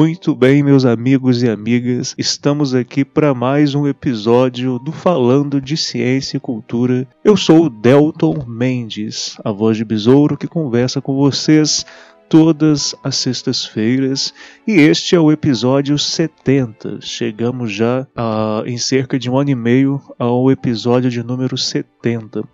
Muito bem, meus amigos e amigas, estamos aqui para mais um episódio do Falando de Ciência e Cultura. Eu sou o Delton Mendes, a voz de besouro que conversa com vocês todas as sextas-feiras e este é o episódio 70. Chegamos já a, em cerca de um ano e meio ao episódio de número 70.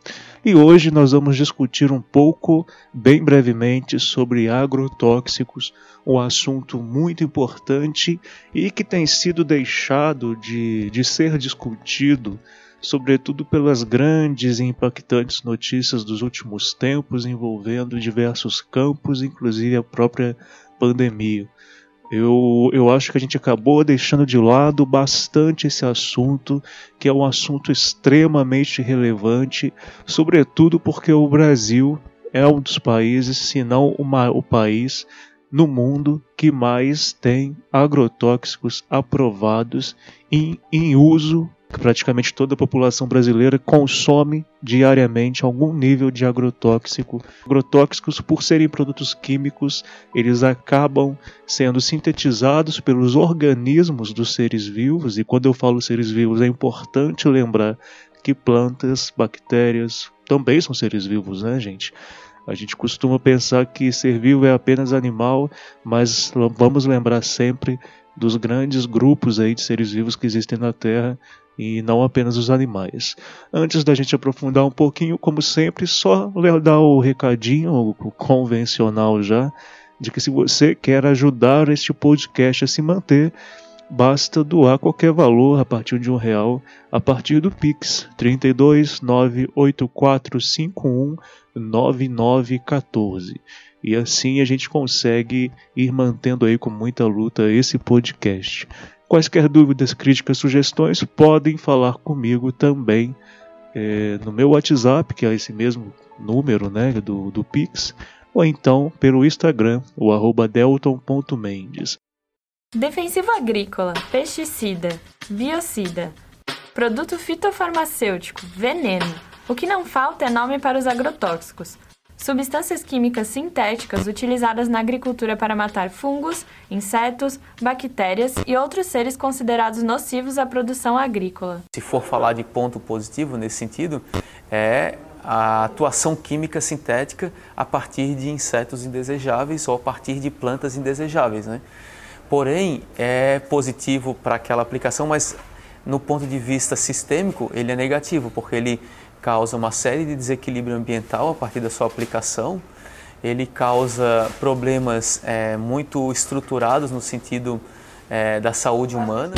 E hoje nós vamos discutir um pouco, bem brevemente, sobre agrotóxicos, um assunto muito importante e que tem sido deixado de, de ser discutido sobretudo pelas grandes e impactantes notícias dos últimos tempos envolvendo diversos campos, inclusive a própria pandemia. Eu, eu acho que a gente acabou deixando de lado bastante esse assunto, que é um assunto extremamente relevante, sobretudo porque o Brasil é um dos países, se não uma, o país no mundo que mais tem agrotóxicos aprovados em, em uso praticamente toda a população brasileira consome diariamente algum nível de agrotóxico. Agrotóxicos, por serem produtos químicos, eles acabam sendo sintetizados pelos organismos dos seres vivos, e quando eu falo seres vivos é importante lembrar que plantas, bactérias também são seres vivos, né, gente? A gente costuma pensar que ser vivo é apenas animal, mas vamos lembrar sempre dos grandes grupos aí de seres vivos que existem na Terra e não apenas os animais. Antes da gente aprofundar um pouquinho, como sempre, só dar o recadinho o convencional já de que se você quer ajudar este podcast a se manter, basta doar qualquer valor a partir de um real a partir do Pix 32 98451 9914 e assim a gente consegue ir mantendo aí com muita luta esse podcast. Quaisquer dúvidas, críticas, sugestões, podem falar comigo também é, no meu WhatsApp, que é esse mesmo número né, do, do Pix, ou então pelo Instagram, o arroba delton.mendes. Defensivo agrícola, pesticida, biocida, produto fitofarmacêutico, veneno. O que não falta é nome para os agrotóxicos. Substâncias químicas sintéticas utilizadas na agricultura para matar fungos, insetos, bactérias e outros seres considerados nocivos à produção agrícola. Se for falar de ponto positivo nesse sentido, é a atuação química sintética a partir de insetos indesejáveis ou a partir de plantas indesejáveis. Né? Porém, é positivo para aquela aplicação, mas no ponto de vista sistêmico, ele é negativo, porque ele causa uma série de desequilíbrio ambiental a partir da sua aplicação, ele causa problemas é, muito estruturados no sentido é, da saúde humana.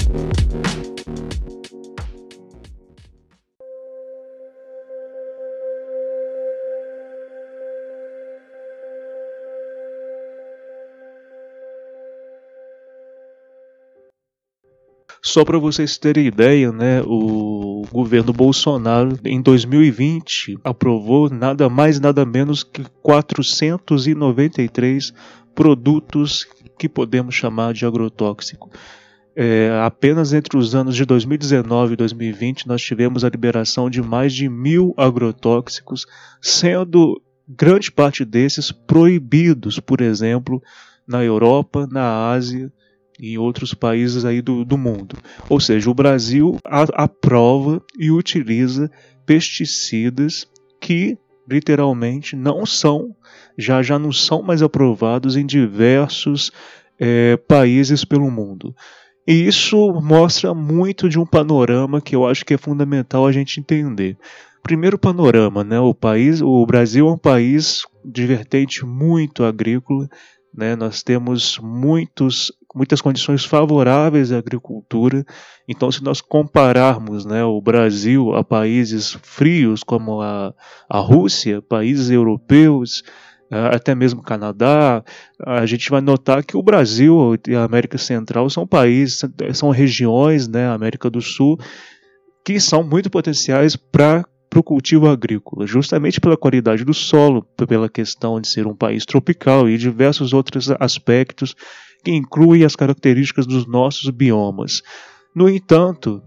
Só para vocês terem ideia, né, o governo Bolsonaro em 2020 aprovou nada mais nada menos que 493 produtos que podemos chamar de agrotóxico. É, apenas entre os anos de 2019 e 2020 nós tivemos a liberação de mais de mil agrotóxicos, sendo grande parte desses proibidos, por exemplo, na Europa, na Ásia em outros países aí do, do mundo. Ou seja, o Brasil aprova e utiliza pesticidas que literalmente não são, já já não são mais aprovados em diversos é, países pelo mundo. E isso mostra muito de um panorama que eu acho que é fundamental a gente entender. Primeiro panorama, né? O país, o Brasil é um país de vertente muito agrícola, né? Nós temos muitos muitas condições favoráveis à agricultura. Então, se nós compararmos né, o Brasil a países frios como a, a Rússia, países europeus, até mesmo Canadá, a gente vai notar que o Brasil e a América Central são países, são regiões, né, América do Sul, que são muito potenciais para para o cultivo agrícola, justamente pela qualidade do solo, pela questão de ser um país tropical e diversos outros aspectos que incluem as características dos nossos biomas. No entanto,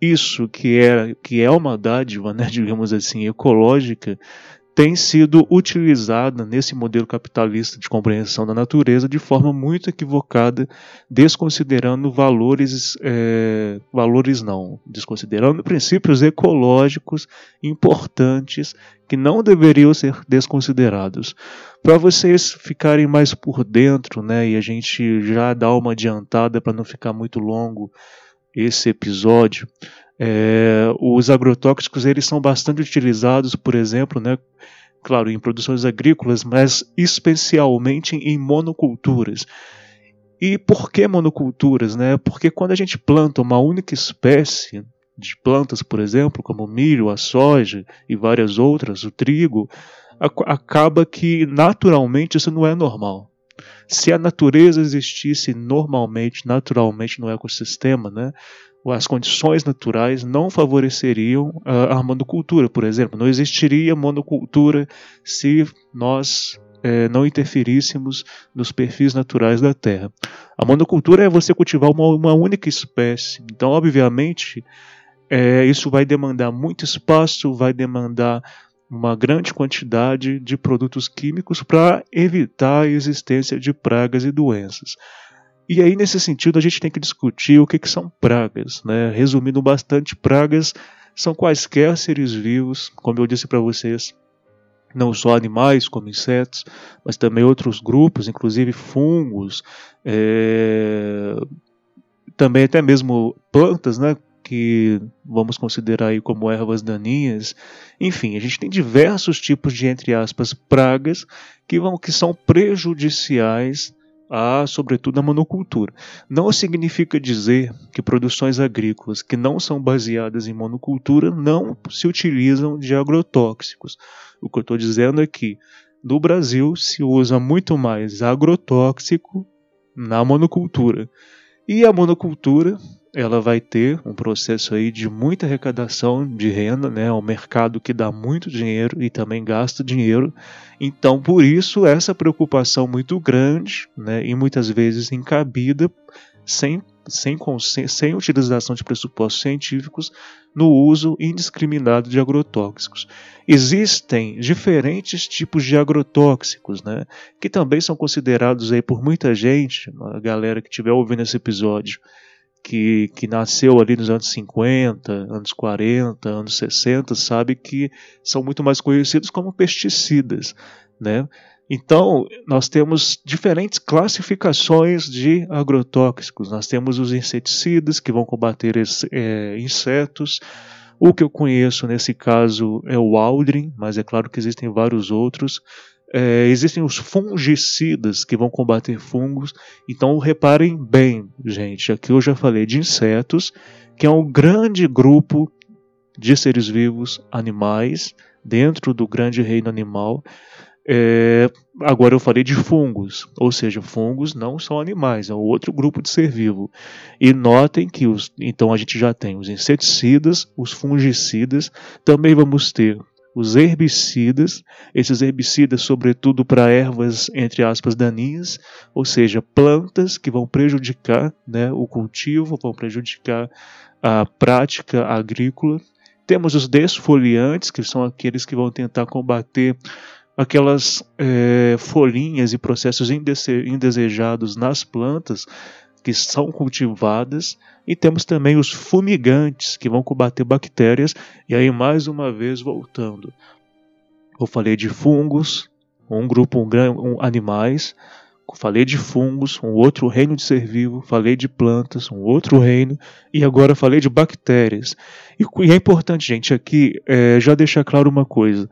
isso que é, que é uma dádiva, né, digamos assim, ecológica, tem sido utilizada nesse modelo capitalista de compreensão da natureza de forma muito equivocada, desconsiderando valores, é, valores não, desconsiderando princípios ecológicos importantes que não deveriam ser desconsiderados. Para vocês ficarem mais por dentro, né, e a gente já dá uma adiantada para não ficar muito longo esse episódio, é, os agrotóxicos eles são bastante utilizados, por exemplo, né, claro, em produções agrícolas, mas especialmente em monoculturas. E por que monoculturas? Né? Porque quando a gente planta uma única espécie de plantas, por exemplo, como o milho, a soja e várias outras, o trigo, acaba que naturalmente isso não é normal. Se a natureza existisse normalmente, naturalmente no ecossistema, né, as condições naturais não favoreceriam a, monocultura, por exemplo. Não existiria monocultura se nós é, não interferíssemos nos perfis naturais da terra. A monocultura é você cultivar uma, uma única espécie. Então, obviamente, é, isso vai demandar muito espaço, vai demandar uma grande quantidade de produtos químicos para evitar a existência de pragas e doenças. E aí, nesse sentido, a gente tem que discutir o que, que são pragas. Né? Resumindo bastante, pragas são quaisquer seres vivos, como eu disse para vocês, não só animais como insetos, mas também outros grupos, inclusive fungos, é... também até mesmo plantas, né? que vamos considerar aí como ervas daninhas. Enfim, a gente tem diversos tipos de entre aspas pragas que vão que são prejudiciais a, sobretudo, a monocultura. Não significa dizer que produções agrícolas que não são baseadas em monocultura não se utilizam de agrotóxicos. O que eu estou dizendo é que no Brasil se usa muito mais agrotóxico na monocultura. E a monocultura ela vai ter um processo aí de muita arrecadação de renda, né? É um mercado que dá muito dinheiro e também gasta dinheiro. Então, por isso, essa preocupação muito grande, né? E muitas vezes encabida, sem, sem, sem utilização de pressupostos científicos, no uso indiscriminado de agrotóxicos. Existem diferentes tipos de agrotóxicos, né? Que também são considerados aí por muita gente, a galera que estiver ouvindo esse episódio, que, que nasceu ali nos anos 50, anos 40, anos 60, sabe que são muito mais conhecidos como pesticidas, né? Então, nós temos diferentes classificações de agrotóxicos. Nós temos os inseticidas, que vão combater é, insetos. O que eu conheço nesse caso é o Aldrin, mas é claro que existem vários outros. É, existem os fungicidas que vão combater fungos. Então reparem bem, gente. Aqui eu já falei de insetos, que é um grande grupo de seres vivos, animais, dentro do grande reino animal. É, agora eu falei de fungos, ou seja, fungos não são animais, é outro grupo de ser vivo. E notem que os, então a gente já tem os inseticidas, os fungicidas, também vamos ter os herbicidas, esses herbicidas, sobretudo para ervas, entre aspas, daninhas, ou seja, plantas que vão prejudicar né, o cultivo, vão prejudicar a prática agrícola. Temos os desfoliantes, que são aqueles que vão tentar combater aquelas é, folhinhas e processos indesejados nas plantas que são cultivadas, e temos também os fumigantes, que vão combater bactérias, e aí mais uma vez voltando. Eu falei de fungos, um grupo, um, um animais, falei de fungos, um outro reino de ser vivo, falei de plantas, um outro reino, e agora falei de bactérias. E, e é importante, gente, aqui é, já deixar claro uma coisa.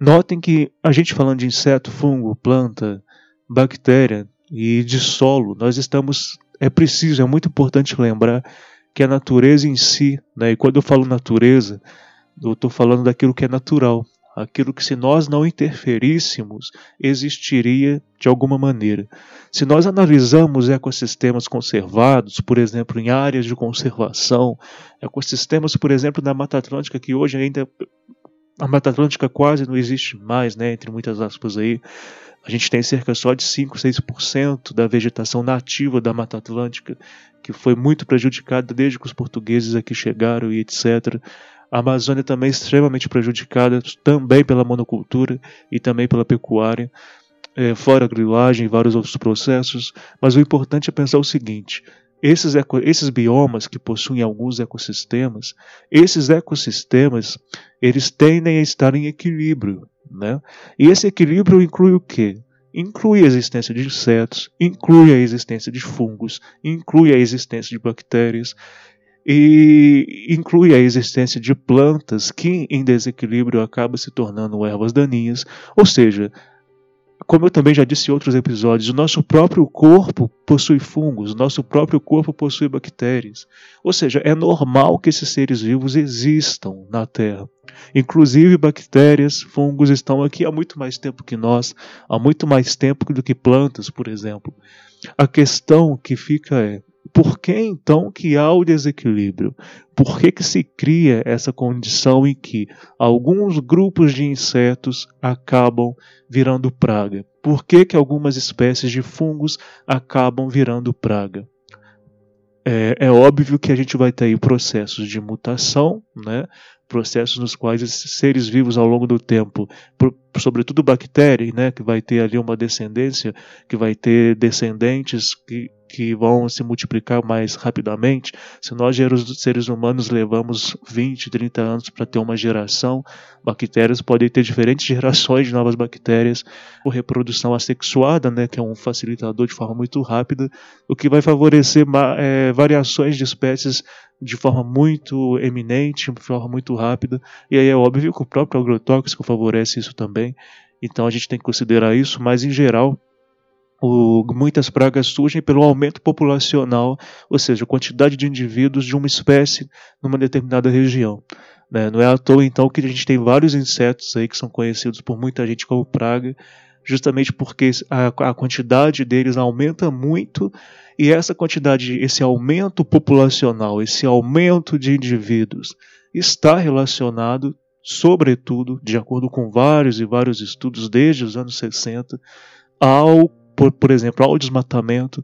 Notem que a gente falando de inseto, fungo, planta, bactéria e de solo, nós estamos é preciso, é muito importante lembrar que a natureza em si, né, e quando eu falo natureza, eu estou falando daquilo que é natural, aquilo que se nós não interferíssemos existiria de alguma maneira. Se nós analisamos ecossistemas conservados, por exemplo, em áreas de conservação, ecossistemas, por exemplo, na Mata Atlântica, que hoje ainda a Mata Atlântica quase não existe mais, né, entre muitas aspas aí, a gente tem cerca só de 5, 6% da vegetação nativa da Mata Atlântica, que foi muito prejudicada desde que os portugueses aqui chegaram e etc. A Amazônia também é extremamente prejudicada, também pela monocultura e também pela pecuária, é, fora a grilagem e vários outros processos. Mas o importante é pensar o seguinte: esses, esses biomas que possuem alguns ecossistemas, esses ecossistemas, eles tendem a estar em equilíbrio. Né? E esse equilíbrio inclui o quê? Inclui a existência de insetos, inclui a existência de fungos, inclui a existência de bactérias e inclui a existência de plantas que em desequilíbrio acabam se tornando ervas daninhas, ou seja, como eu também já disse em outros episódios, o nosso próprio corpo possui fungos, o nosso próprio corpo possui bactérias. Ou seja, é normal que esses seres vivos existam na Terra. Inclusive, bactérias, fungos estão aqui há muito mais tempo que nós, há muito mais tempo do que plantas, por exemplo. A questão que fica é: por que então que há o desequilíbrio? Por que, que se cria essa condição em que alguns grupos de insetos acabam virando praga? Por que, que algumas espécies de fungos acabam virando praga? É, é, óbvio que a gente vai ter aí processos de mutação, né? Processos nos quais esses seres vivos ao longo do tempo, por, sobretudo bactérias, né? que vai ter ali uma descendência, que vai ter descendentes que que vão se multiplicar mais rapidamente, se nós seres humanos levamos 20, 30 anos para ter uma geração, bactérias podem ter diferentes gerações de novas bactérias, por reprodução assexuada, né, que é um facilitador de forma muito rápida, o que vai favorecer é, variações de espécies de forma muito eminente, de forma muito rápida, e aí é óbvio que o próprio agrotóxico favorece isso também, então a gente tem que considerar isso, mas em geral o, muitas pragas surgem pelo aumento populacional, ou seja, a quantidade de indivíduos de uma espécie numa determinada região. Né? Não é à toa, então, que a gente tem vários insetos aí que são conhecidos por muita gente como praga, justamente porque a, a quantidade deles aumenta muito e essa quantidade, esse aumento populacional, esse aumento de indivíduos está relacionado, sobretudo, de acordo com vários e vários estudos desde os anos 60, ao por, por exemplo, ao desmatamento,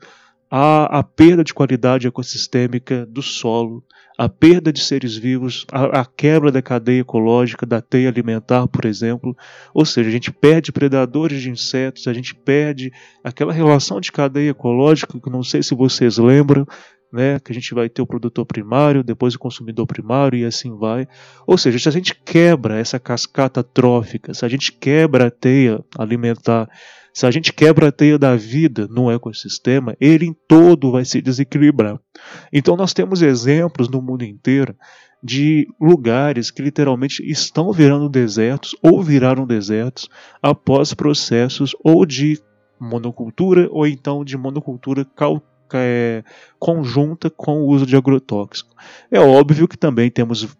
à, à perda de qualidade ecossistêmica do solo, a perda de seres vivos, a, a, quebra da cadeia ecológica, da teia alimentar, por exemplo. Ou seja, a gente perde predadores de insetos, a gente perde aquela relação de cadeia ecológica que não sei se vocês lembram, né, que a gente vai ter o produtor primário, depois o consumidor primário e assim vai. Ou seja, se a gente quebra essa cascata trófica, se a gente quebra a teia alimentar, se a gente quebra a teia da vida no ecossistema, ele em todo vai se desequilibrar. Então nós temos exemplos no mundo inteiro de lugares que literalmente estão virando desertos ou viraram desertos após processos ou de monocultura ou então de monocultura é, conjunta com o uso de agrotóxico. É óbvio que também temos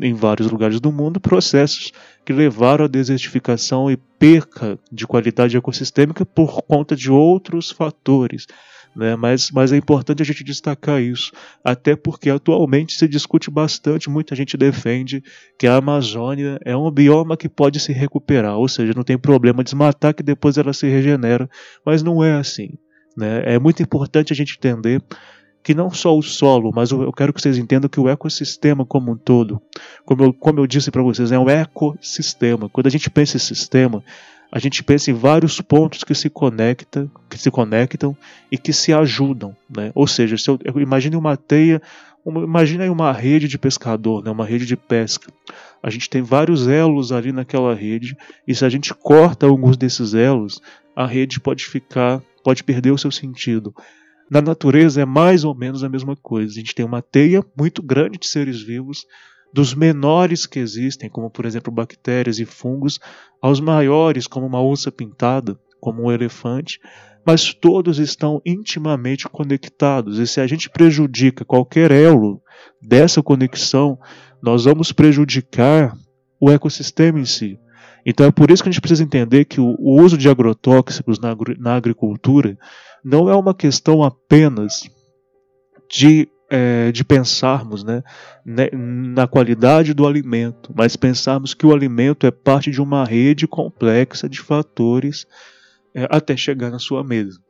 em vários lugares do mundo processos que levaram à desertificação e perca de qualidade ecossistêmica por conta de outros fatores. Né? Mas, mas é importante a gente destacar isso, até porque atualmente se discute bastante, muita gente defende que a Amazônia é um bioma que pode se recuperar, ou seja, não tem problema desmatar que depois ela se regenera, mas não é assim. Né? É muito importante a gente entender que não só o solo, mas eu quero que vocês entendam que o ecossistema como um todo, como eu, como eu disse para vocês, é um ecossistema. Quando a gente pensa em sistema, a gente pensa em vários pontos que se conectam, que se conectam e que se ajudam, né? Ou seja, se eu, eu imagine uma teia, uma, imagine uma rede de pescador, né? Uma rede de pesca. A gente tem vários elos ali naquela rede e se a gente corta alguns desses elos, a rede pode ficar, pode perder o seu sentido. Na natureza é mais ou menos a mesma coisa. A gente tem uma teia muito grande de seres vivos, dos menores que existem, como por exemplo bactérias e fungos, aos maiores, como uma onça pintada, como um elefante. mas todos estão intimamente conectados. E se a gente prejudica qualquer elo dessa conexão, nós vamos prejudicar o ecossistema em si. Então é por isso que a gente precisa entender que o, uso de agrotóxicos na, na agricultura não é uma questão apenas de é, de pensarmos né, né, na qualidade do alimento, mas pensarmos que o alimento é parte de uma rede complexa de fatores é, até chegar na sua mesa.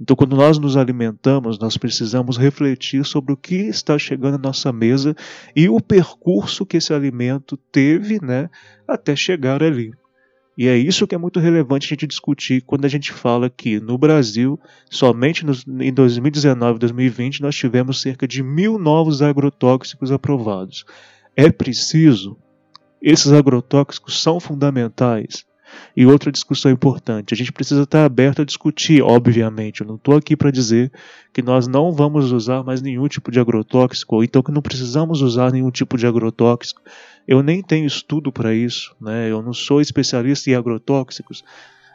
Então, quando nós nos alimentamos, nós precisamos refletir sobre o que está chegando à nossa mesa e o percurso que esse alimento teve né, até chegar ali. E é isso que é muito relevante a gente discutir quando a gente fala que no Brasil, somente nos, em 2019 e 2020, nós tivemos cerca de mil novos agrotóxicos aprovados. É preciso, esses agrotóxicos são fundamentais. E outra discussão importante, a gente precisa estar aberto a discutir, obviamente. Eu não estou aqui para dizer que nós não vamos usar mais nenhum tipo de agrotóxico, ou então que não precisamos usar nenhum tipo de agrotóxico. Eu nem tenho estudo para isso, né? eu não sou especialista em agrotóxicos,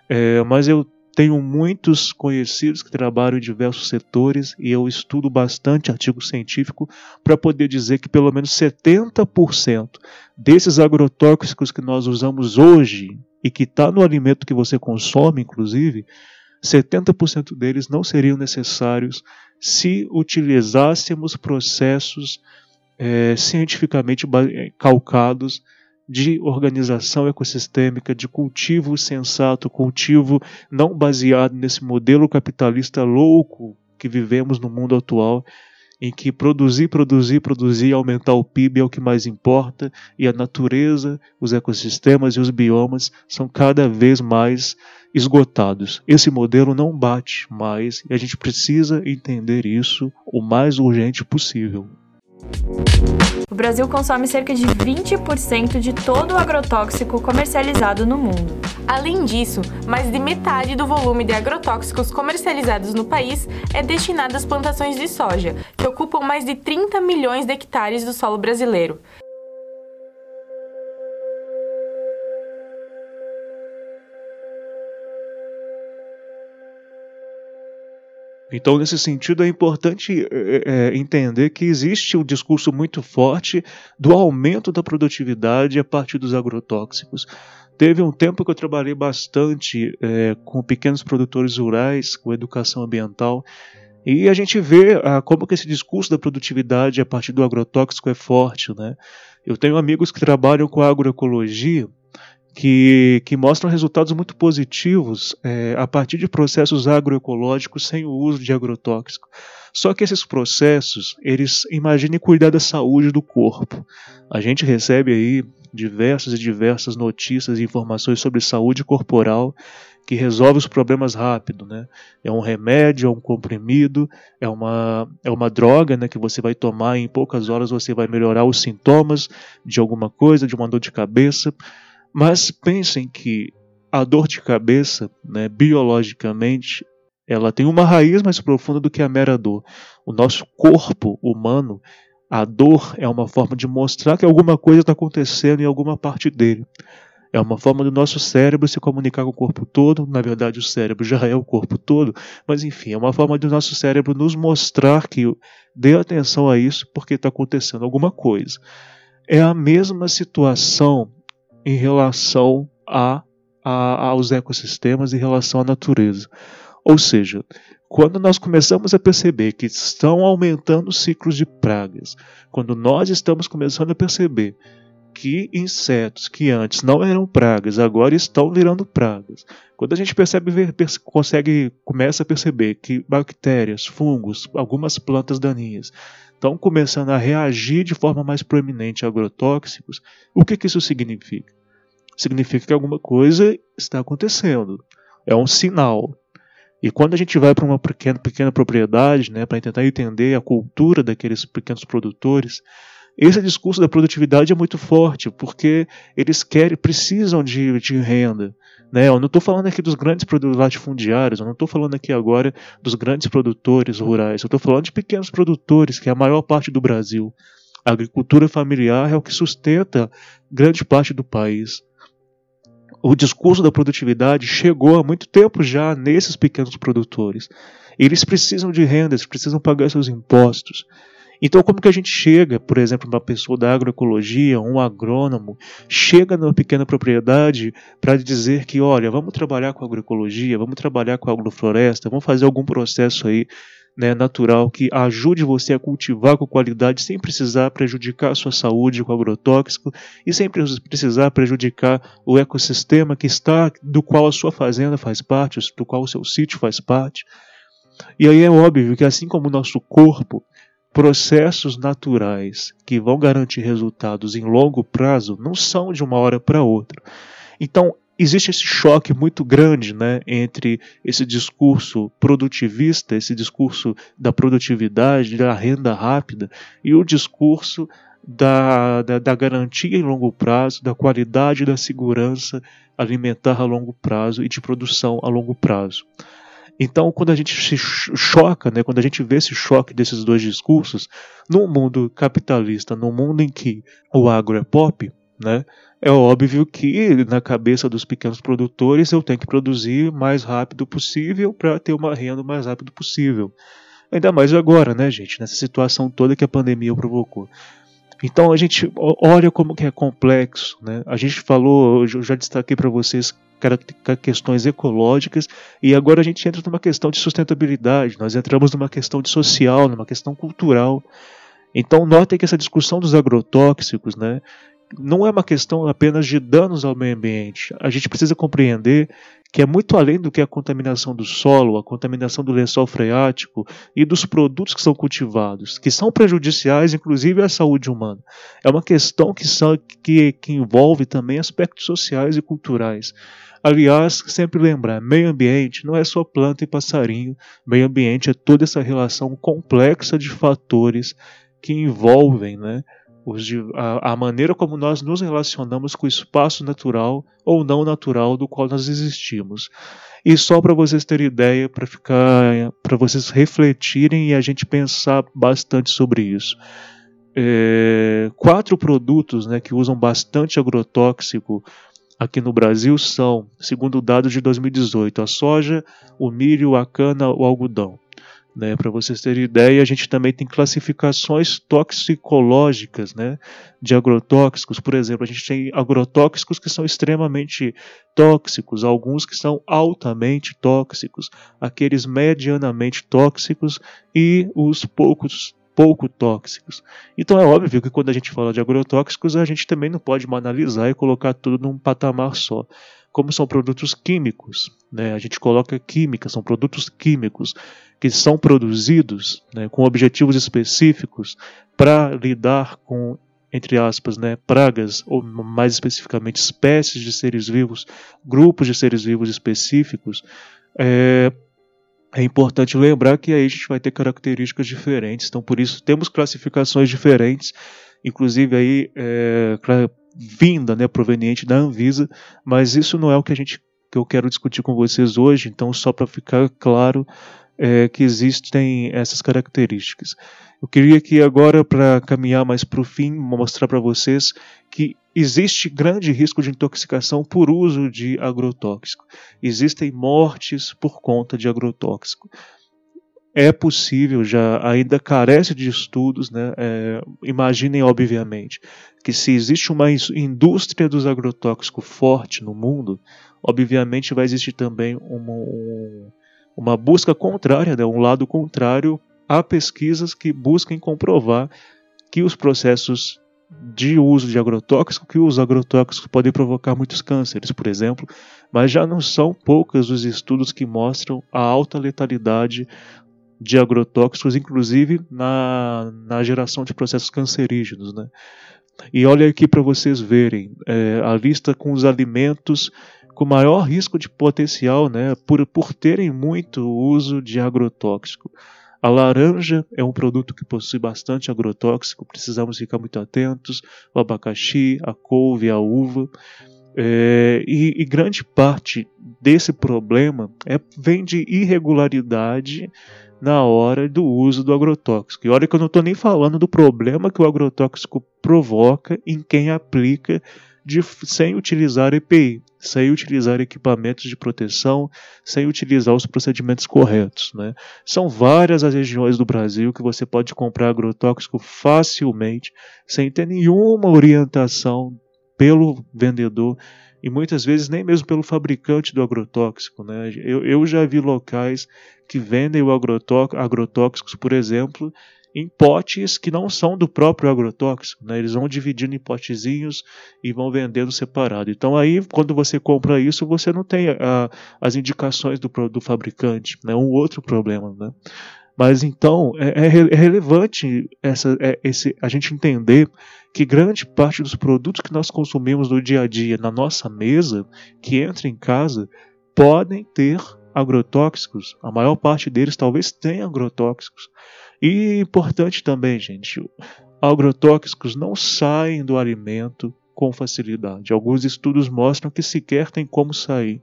é, mas eu tenho muitos conhecidos que trabalham em diversos setores e eu estudo bastante artigo científico para poder dizer que pelo menos 70% desses agrotóxicos que nós usamos hoje e que está no alimento que você consome, inclusive, 70% deles não seriam necessários se utilizássemos processos é, cientificamente é, calcados de organização ecossistêmica, de cultivo sensato, cultivo não baseado nesse modelo capitalista louco que vivemos no mundo atual, em que produzir, produzir, produzir aumentar o PIB é o que mais importa, e a natureza, os ecossistemas e os biomas são cada vez mais esgotados. Esse modelo não bate mais e a gente precisa entender isso o mais urgente possível. O Brasil consome cerca de 20% de todo o agrotóxico comercializado no mundo. Além disso, mais de metade do volume de agrotóxicos comercializados no país é destinado às plantações de soja, que ocupam mais de 30 milhões de hectares do solo brasileiro. Então, nesse sentido, é importante é, entender que existe um discurso muito forte do aumento da produtividade a partir dos agrotóxicos. Teve um tempo que eu trabalhei bastante é, com pequenos produtores rurais, com educação ambiental, e a gente vê ah, como que esse discurso da produtividade a partir do agrotóxico é forte. Né? Eu tenho amigos que trabalham com agroecologia que, que mostram resultados muito positivos é, a partir de processos agroecológicos sem o uso de agrotóxico. Só que esses processos, eles imaginem cuidar da saúde do corpo. A gente recebe aí diversas e diversas notícias e informações sobre saúde corporal que resolve os problemas rápido, né? É um remédio, é um comprimido, é uma, é uma droga, né, que você vai tomar e em poucas horas você vai melhorar os sintomas de alguma coisa, de uma dor de cabeça. Mas pensem que a dor de cabeça, né, biologicamente, ela tem uma raiz mais profunda do que a mera dor. O nosso corpo humano, a dor é uma forma de mostrar que alguma coisa está acontecendo em alguma parte dele. É uma forma do nosso cérebro se comunicar com o corpo todo. Na verdade, o cérebro já é o corpo todo, mas enfim, é uma forma do nosso cérebro nos mostrar que dê atenção a isso porque está acontecendo alguma coisa. É a mesma situação em relação a, a, aos ecossistemas, em relação à natureza. Ou seja, quando nós começamos a perceber que estão aumentando os ciclos de pragas, quando nós estamos começando a perceber que insetos que antes não eram pragas agora estão virando pragas. Quando a gente percebe, consegue, começa a perceber que bactérias, fungos, algumas plantas daninhas estão começando a reagir de forma mais proeminente a agrotóxicos, o que, que isso significa? Significa que alguma coisa está acontecendo. É um sinal. E quando a gente vai para uma pequena, pequena propriedade, né, para tentar entender a cultura daqueles pequenos produtores, esse discurso da produtividade é muito forte, porque eles querem, precisam de, de renda. Né? Eu não estou falando aqui dos grandes produtores latifundiários, eu não estou falando aqui agora dos grandes produtores rurais, eu estou falando de pequenos produtores, que é a maior parte do Brasil. A agricultura familiar é o que sustenta grande parte do país. o discurso da produtividade chegou há muito tempo já nesses pequenos produtores. Eles precisam de renda, eles precisam pagar seus impostos. Então, como que a gente chega, por exemplo, uma pessoa da agroecologia, um agrônomo, chega numa pequena propriedade para dizer que, olha, vamos trabalhar com agroecologia, vamos trabalhar com agrofloresta, vamos fazer algum processo aí né, natural que ajude você a cultivar com qualidade sem precisar prejudicar a sua saúde com agrotóxico e sem precisar prejudicar o ecossistema que está, do qual a sua fazenda faz parte, do qual o seu sítio faz parte. E aí é óbvio que assim como o nosso corpo, processos naturais que vão garantir resultados em longo prazo não são de uma hora para outra. Então, existe esse choque muito grande né, entre esse discurso produtivista, esse discurso da produtividade, da renda rápida, e o discurso da, da, da, garantia em longo prazo, da qualidade da segurança alimentar a longo prazo e de produção a longo prazo. Então, quando a gente se choca, né, quando a gente vê esse choque desses dois discursos, num mundo capitalista, num mundo em que o agro é pop, né, é óbvio que na cabeça dos pequenos produtores eu tenho que produzir o mais rápido possível para ter uma renda o mais rápido possível. Ainda mais agora, né, gente, nessa situação toda que a pandemia provocou. Então a gente olha como que é complexo, né? A gente falou, eu já destaquei para vocês questões ecológicas e agora a gente entra numa questão de sustentabilidade, nós entramos numa questão de social, numa questão cultural. Então notem que essa discussão dos agrotóxicos, né, não é uma questão apenas de danos ao meio ambiente. A gente precisa compreender que é muito além do que a contaminação do solo, a contaminação do lençol freático e dos produtos que são cultivados, que são prejudiciais, inclusive à saúde humana. É uma questão que, são, que, que envolve também aspectos sociais e culturais. Aliás, sempre lembrar, meio ambiente não é só planta e passarinho, meio ambiente é toda essa relação complexa de fatores que envolvem né, a, a maneira como nós nos relacionamos com o espaço natural ou não natural do qual nós existimos. E só para vocês terem ideia, para ficar, para vocês refletirem e a gente pensar bastante sobre isso. É, quatro produtos né, que usam bastante agrotóxico aqui no Brasil são, segundo dados de 2018, a soja, o milho, a cana, o algodão. Né, Para vocês terem ideia, a gente também tem classificações toxicológicas né, de agrotóxicos. Por exemplo, a gente tem agrotóxicos que são extremamente tóxicos, alguns que são altamente tóxicos, aqueles medianamente tóxicos e os poucos pouco tóxicos. Então é óbvio que quando a gente fala de agrotóxicos, a gente também não pode banalizar e colocar tudo num patamar só. Como são produtos químicos, né? a gente coloca química, são produtos químicos que são produzidos né, com objetivos específicos para lidar com, entre aspas, né, pragas, ou mais especificamente espécies de seres vivos, grupos de seres vivos específicos, é, é importante lembrar que aí a gente vai ter características diferentes, então por isso temos classificações diferentes, inclusive aí é, vinda, né, proveniente da Anvisa, mas isso não é o que a gente que eu quero discutir com vocês hoje, então só para ficar claro, é, que existem essas características. Eu queria que agora, para caminhar mais para o fim, mostrar para vocês que existe grande risco de intoxicação por uso de agrotóxico. Existem mortes por conta de agrotóxico. É possível, já ainda carece de estudos, né? É, imaginem, obviamente, que se existe uma indústria dos agrotóxicos forte no mundo, obviamente vai existir também uma, um, uma busca contrária, né, um lado contrário a pesquisas que busquem comprovar que os processos de uso de agrotóxicos, que os agrotóxicos podem provocar muitos cânceres, por exemplo, mas já não são poucos os estudos que mostram a alta letalidade de agrotóxicos, inclusive na, na geração de processos cancerígenos. Né? E olha aqui para vocês verem é, a lista com os alimentos com maior risco de potencial né, por, por terem muito uso de agrotóxico. A laranja é um produto que possui bastante agrotóxico, precisamos ficar muito atentos. O abacaxi, a couve, a uva. É, e, e, grande parte desse problema é, vem de irregularidade na hora do uso do agrotóxico. E olha que eu não estou nem falando do problema que o agrotóxico provoca em quem aplica de, sem utilizar EPI, sem utilizar equipamentos de proteção, sem utilizar os procedimentos corretos. Né? São várias as regiões do Brasil que você pode comprar agrotóxico facilmente, sem ter nenhuma orientação pelo vendedor e muitas vezes nem mesmo pelo fabricante do agrotóxico. Né? Eu, eu já vi locais que vendem o agrotóxicos, por exemplo, em potes que não são do próprio agrotóxico. Né? Eles vão dividindo em potezinhos e vão vendendo separado. Então aí, quando você compra isso, você não tem a, as indicações do, do fabricante. Né? um outro problema. Né? Mas então é, é, é relevante essa, é, esse, a gente entender que grande parte dos produtos que nós consumimos no dia a dia na nossa mesa, que entra em casa, podem ter agrotóxicos. A maior parte deles talvez tenha agrotóxicos. E importante também, gente, agrotóxicos não saem do alimento com facilidade. Alguns estudos mostram que sequer tem como sair.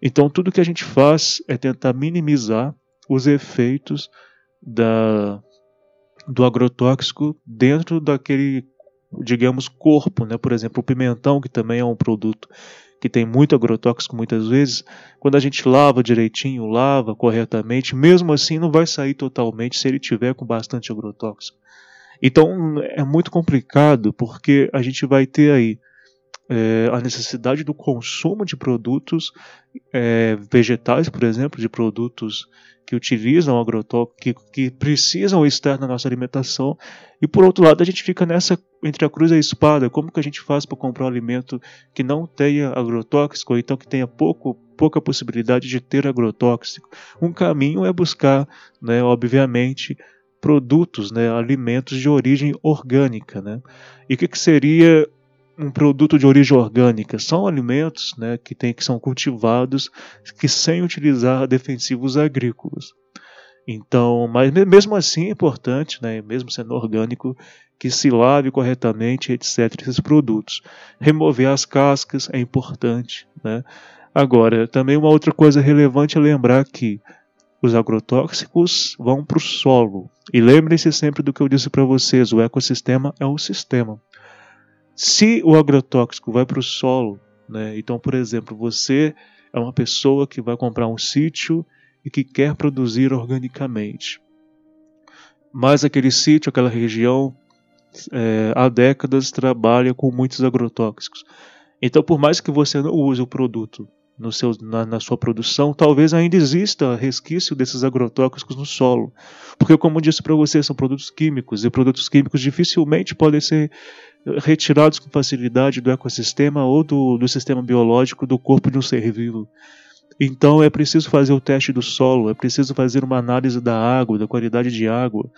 Então, tudo que a gente faz é tentar minimizar os efeitos da, do agrotóxico dentro daquele, digamos, corpo. Né? Por exemplo, o pimentão, que também é um produto que tem muito agrotóxico muitas vezes, quando a gente lava direitinho, lava corretamente, mesmo assim não vai sair totalmente se ele tiver com bastante agrotóxico. Então é muito complicado porque a gente vai ter aí é, a necessidade do consumo de produtos é, vegetais, por exemplo, de produtos que utilizam agrotóxico, que, que precisam estar na nossa alimentação, e por outro lado a gente fica nessa entre a cruz e a espada, como que a gente faz para comprar um alimento que não tenha agrotóxico, ou então que tenha pouco, pouca possibilidade de ter agrotóxico? Um caminho é buscar, né, obviamente, produtos, né, alimentos de origem orgânica. Né? E o que, que seria um produto de origem orgânica? São alimentos né, que, tem, que são cultivados que sem utilizar defensivos agrícolas. Então, mas mesmo assim é importante, né, mesmo sendo orgânico, que se lave corretamente, etc., esses produtos. Remover as cascas é importante. Né? Agora, também uma outra coisa relevante é lembrar que os agrotóxicos vão para o solo. E lembrem-se sempre do que eu disse para vocês: o ecossistema é um sistema. Se o agrotóxico vai para o solo, né, então, por exemplo, você é uma pessoa que vai comprar um sítio e que quer produzir organicamente. Mas aquele sítio, aquela região é, há décadas trabalha com muitos agrotóxicos. Então, por mais que você não use o produto no seu, na, na, sua produção, talvez ainda exista resquício desses agrotóxicos no solo. Porque, como disse para você, são produtos químicos, e produtos químicos dificilmente podem ser retirados com facilidade do ecossistema ou do, do sistema biológico do corpo de um ser vivo. Então é preciso fazer o teste do solo, é preciso fazer uma análise da água, da qualidade de água,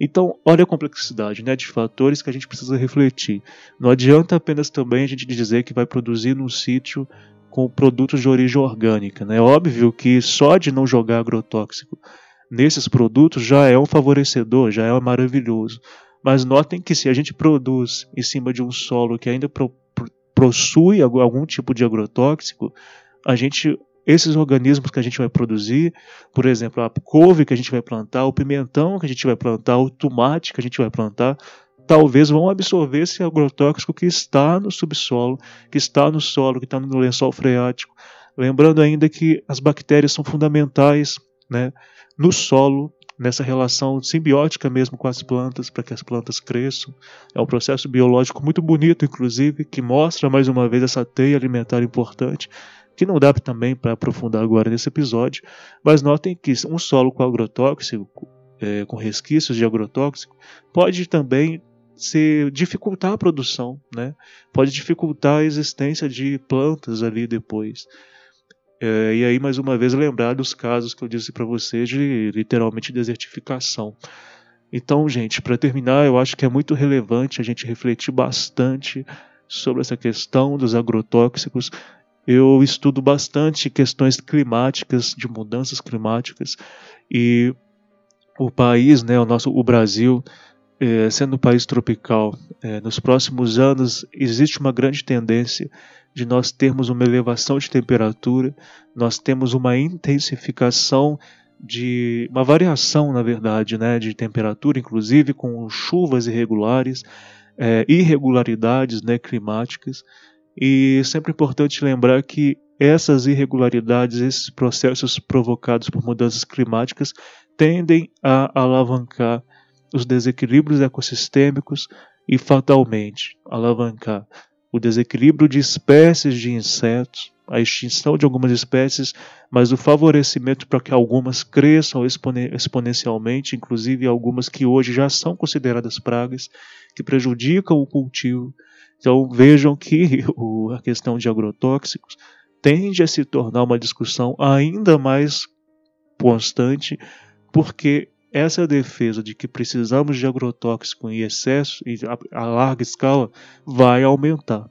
então, olha a complexidade né, de fatores que a gente precisa refletir. Não adianta apenas também a gente dizer que vai produzir num sítio com produtos de origem orgânica. Né? É óbvio que só de não jogar agrotóxico nesses produtos já é um favorecedor, já é maravilhoso. Mas notem que se a gente produz em cima de um solo que ainda pro, pro, possui algum tipo de agrotóxico, a gente esses organismos que a gente vai produzir, por exemplo, a couve que a gente vai plantar, o pimentão que a gente vai plantar, o tomate que a gente vai plantar, talvez vão absorver esse agrotóxico que está no subsolo, que está no solo, que está no lençol freático. Lembrando ainda que as bactérias são fundamentais né, no solo, nessa relação simbiótica mesmo com as plantas, para que as plantas cresçam. É um processo biológico muito bonito, inclusive, que mostra mais uma vez essa teia alimentar importante que não dá também para aprofundar agora nesse episódio, mas notem que um solo com agrotóxico, é, com resquícios de agrotóxico, pode também se dificultar a produção, né? pode dificultar a existência de plantas ali depois. É, e aí, mais uma vez, lembrar dos casos que eu disse para vocês de literalmente desertificação. Então, gente, para terminar, eu acho que é muito relevante a gente refletir bastante sobre essa questão dos agrotóxicos, eu estudo bastante questões climáticas, de mudanças climáticas, e o país, né, o nosso, o Brasil, é, sendo um país tropical, é, nos próximos anos existe uma grande tendência de nós termos uma elevação de temperatura, nós temos uma intensificação de uma variação, na verdade, né, de temperatura, inclusive com chuvas irregulares, é, irregularidades né, climáticas. E sempre importante lembrar que essas irregularidades, esses processos provocados por mudanças climáticas, tendem a alavancar os desequilíbrios ecossistêmicos e fatalmente alavancar o desequilíbrio de espécies de insetos, a extinção de algumas espécies, mas o favorecimento para que algumas cresçam exponencialmente, inclusive algumas que hoje já são consideradas pragas, que prejudicam o cultivo. Então vejam que a questão de agrotóxicos tende a se tornar uma discussão ainda mais constante, porque essa defesa de que precisamos de agrotóxico em excesso e a, larga escala vai aumentar.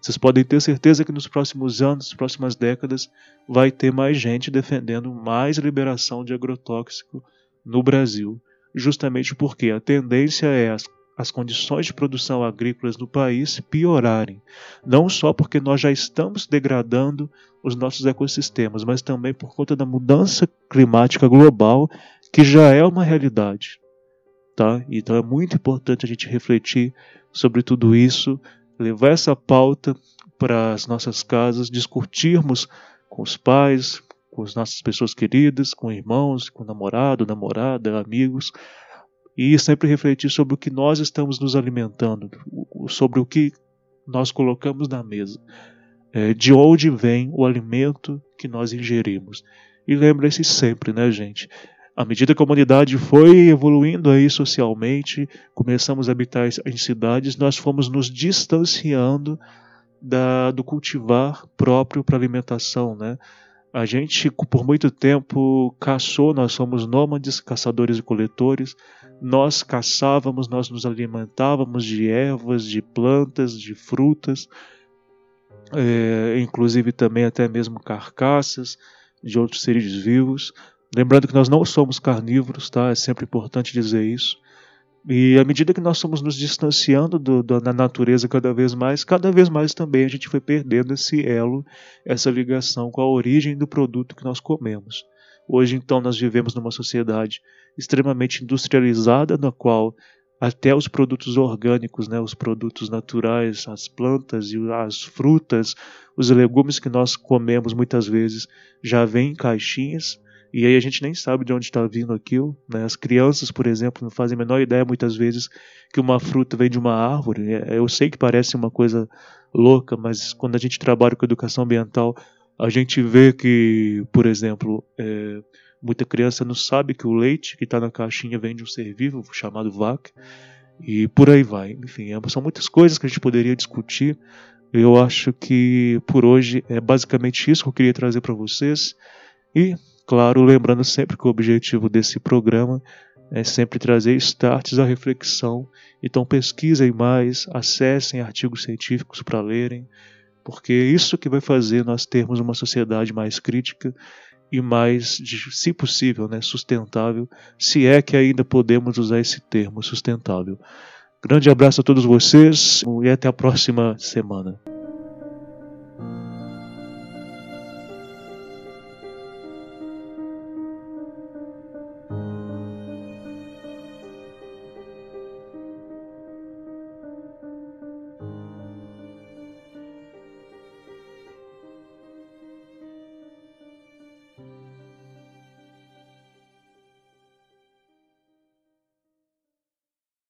Vocês podem ter certeza que nos próximos anos, nas próximas décadas, vai ter mais gente defendendo mais liberação de agrotóxico no Brasil, justamente porque a tendência é as, as condições de produção agrícolas no país piorarem, não só porque nós já estamos degradando os nossos ecossistemas, mas também por conta da mudança climática global que já é uma realidade. Tá? Então é muito importante a gente refletir sobre tudo isso, levar essa pauta para as nossas casas, discutirmos com os pais, com as nossas pessoas queridas, com irmãos, com namorado, namorada, amigos, e sempre refletir sobre o que nós estamos nos alimentando, sobre o que nós colocamos na mesa, é, de onde vem o alimento que nós ingerimos. E lembre-se sempre, né, gente? À medida que a humanidade foi evoluindo aí socialmente, começamos a habitar em cidades, nós fomos nos distanciando da, do cultivar próprio para alimentação, né? A gente, por muito tempo, caçou, nós somos nômades, caçadores e coletores. Nós caçávamos, nós nos alimentávamos de ervas, de plantas, de frutas, é, inclusive também até mesmo carcaças de outros seres vivos. Lembrando que nós não somos carnívoros, tá? É sempre importante dizer isso. E à medida que nós somos nos distanciando do, do, da natureza cada vez mais, cada vez mais também a gente foi perdendo esse elo, essa ligação com a origem do produto que nós comemos. Hoje, então, nós vivemos numa sociedade extremamente industrializada, na qual até os produtos orgânicos, né, os produtos naturais, as plantas e as frutas, os legumes que nós comemos muitas vezes já vêm em caixinhas e aí a gente nem sabe de onde está vindo aquilo. Né? As crianças, por exemplo, não fazem a menor ideia muitas vezes que uma fruta vem de uma árvore. É, eu sei que parece uma coisa louca, mas quando a gente trabalha com educação ambiental, a gente vê que, por exemplo, é, muita criança não sabe que o leite que está na caixinha vem de um ser vivo chamado vaca. E por aí vai. Enfim, é, são muitas coisas que a gente poderia discutir. Eu acho que por hoje é basicamente isso que eu queria trazer para vocês. E Claro, lembrando sempre que o objetivo desse programa é sempre trazer starts à reflexão. Então pesquisem mais, acessem artigos científicos para lerem, porque é isso que vai fazer nós termos uma sociedade mais crítica e mais, se possível, né, sustentável, se é que ainda podemos usar esse termo sustentável. Grande abraço a todos vocês e até a próxima semana.